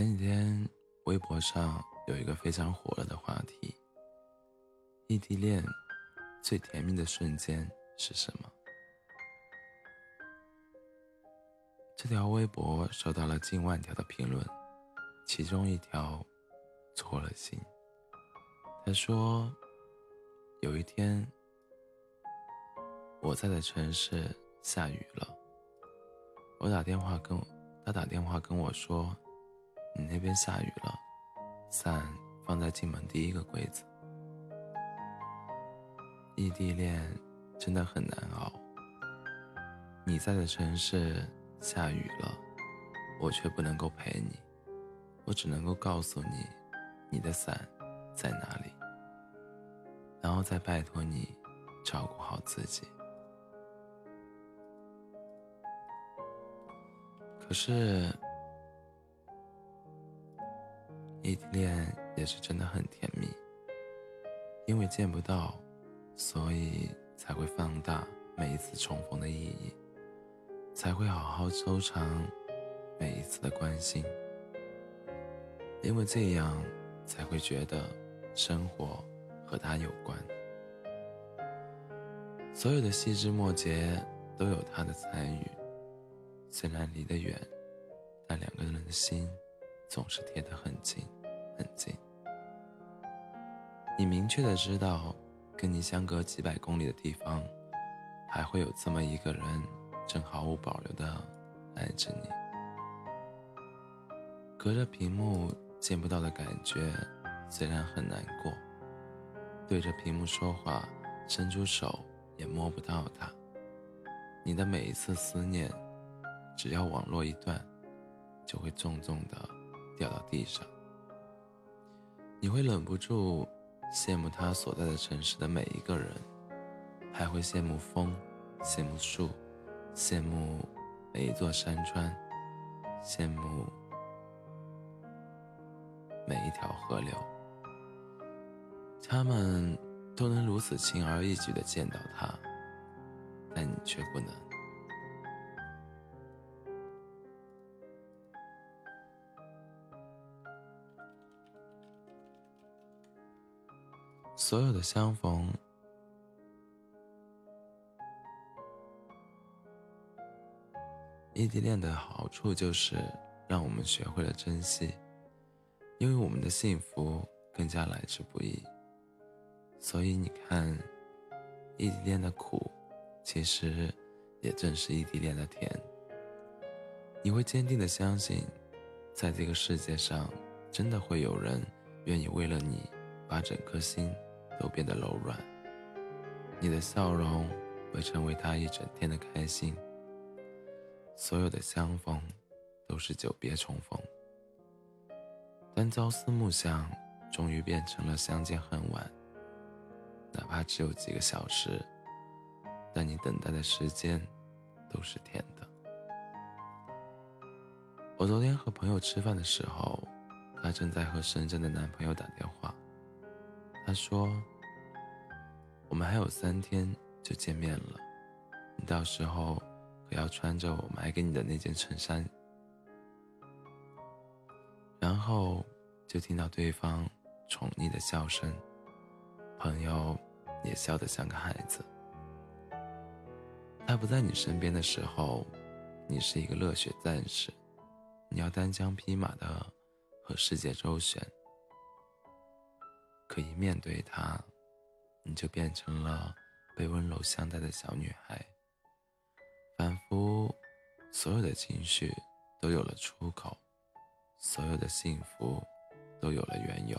前几天，微博上有一个非常火热的话题：异地恋最甜蜜的瞬间是什么？这条微博收到了近万条的评论，其中一条戳了心。他说：“有一天，我在的城市下雨了，我打电话跟他打电话跟我说。”你那边下雨了，伞放在进门第一个柜子。异地恋真的很难熬。你在的城市下雨了，我却不能够陪你，我只能够告诉你，你的伞在哪里，然后再拜托你照顾好自己。可是。异地恋也是真的很甜蜜，因为见不到，所以才会放大每一次重逢的意义，才会好好收藏每一次的关心，因为这样才会觉得生活和他有关，所有的细枝末节都有他的参与，虽然离得远，但两个人的心。总是贴得很近，很近。你明确的知道，跟你相隔几百公里的地方，还会有这么一个人，正毫无保留的爱着你。隔着屏幕见不到的感觉，虽然很难过。对着屏幕说话，伸出手也摸不到他。你的每一次思念，只要网络一断，就会重重的。掉到地上，你会忍不住羡慕他所在的城市的每一个人，还会羡慕风，羡慕树，羡慕每一座山川，羡慕每一条河流。他们都能如此轻而易举的见到他，但你却不能。所有的相逢，异地恋的好处就是让我们学会了珍惜，因为我们的幸福更加来之不易。所以你看，异地恋的苦，其实也正是异地恋的甜。你会坚定的相信，在这个世界上，真的会有人愿意为了你，把整颗心。都变得柔软，你的笑容会成为他一整天的开心。所有的相逢都是久别重逢，但朝思暮想终于变成了相见恨晚。哪怕只有几个小时，但你等待的时间都是甜的。我昨天和朋友吃饭的时候，她正在和深圳的男朋友打电话。他说：“我们还有三天就见面了，你到时候可要穿着我买给你的那件衬衫。”然后就听到对方宠溺的笑声，朋友也笑得像个孩子。他不在你身边的时候，你是一个热血战士，你要单枪匹马的和世界周旋。可以面对他，你就变成了被温柔相待的小女孩，仿佛所有的情绪都有了出口，所有的幸福都有了缘由。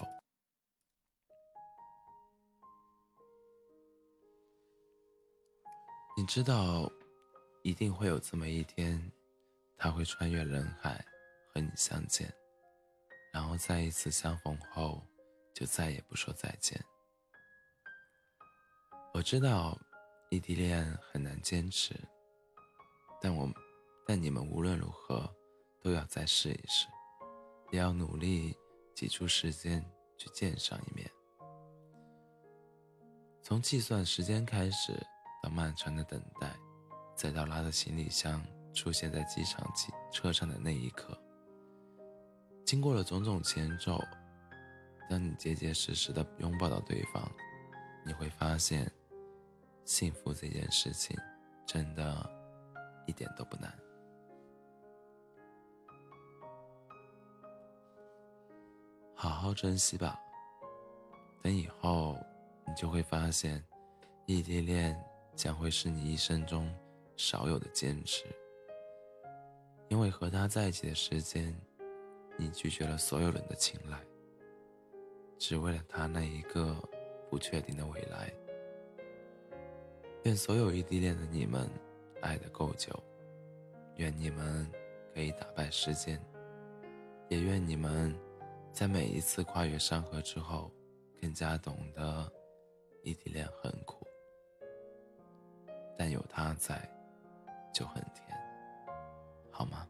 你知道，一定会有这么一天，他会穿越人海和你相见，然后再一次相逢后。就再也不说再见。我知道，异地恋很难坚持，但我，但你们无论如何都要再试一试，也要努力挤出时间去见上一面。从计算时间开始，到漫长的等待，再到拉着行李箱出现在机场机车上的那一刻。经过了种种前奏，当你结结实实的拥抱到对方，你会发现，幸福这件事情，真的，一点都不难。好好珍惜吧，等以后，你就会发现，异地恋将会是你一生中少有的坚持。因为和他在一起的时间，你拒绝了所有人的青睐，只为了他那一个不确定的未来。愿所有异地恋的你们爱得够久，愿你们可以打败时间，也愿你们在每一次跨越山河之后，更加懂得异地恋很苦，但有他在，就很甜。好吗？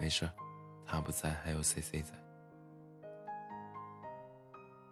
没事，他不在，还有 C C 在。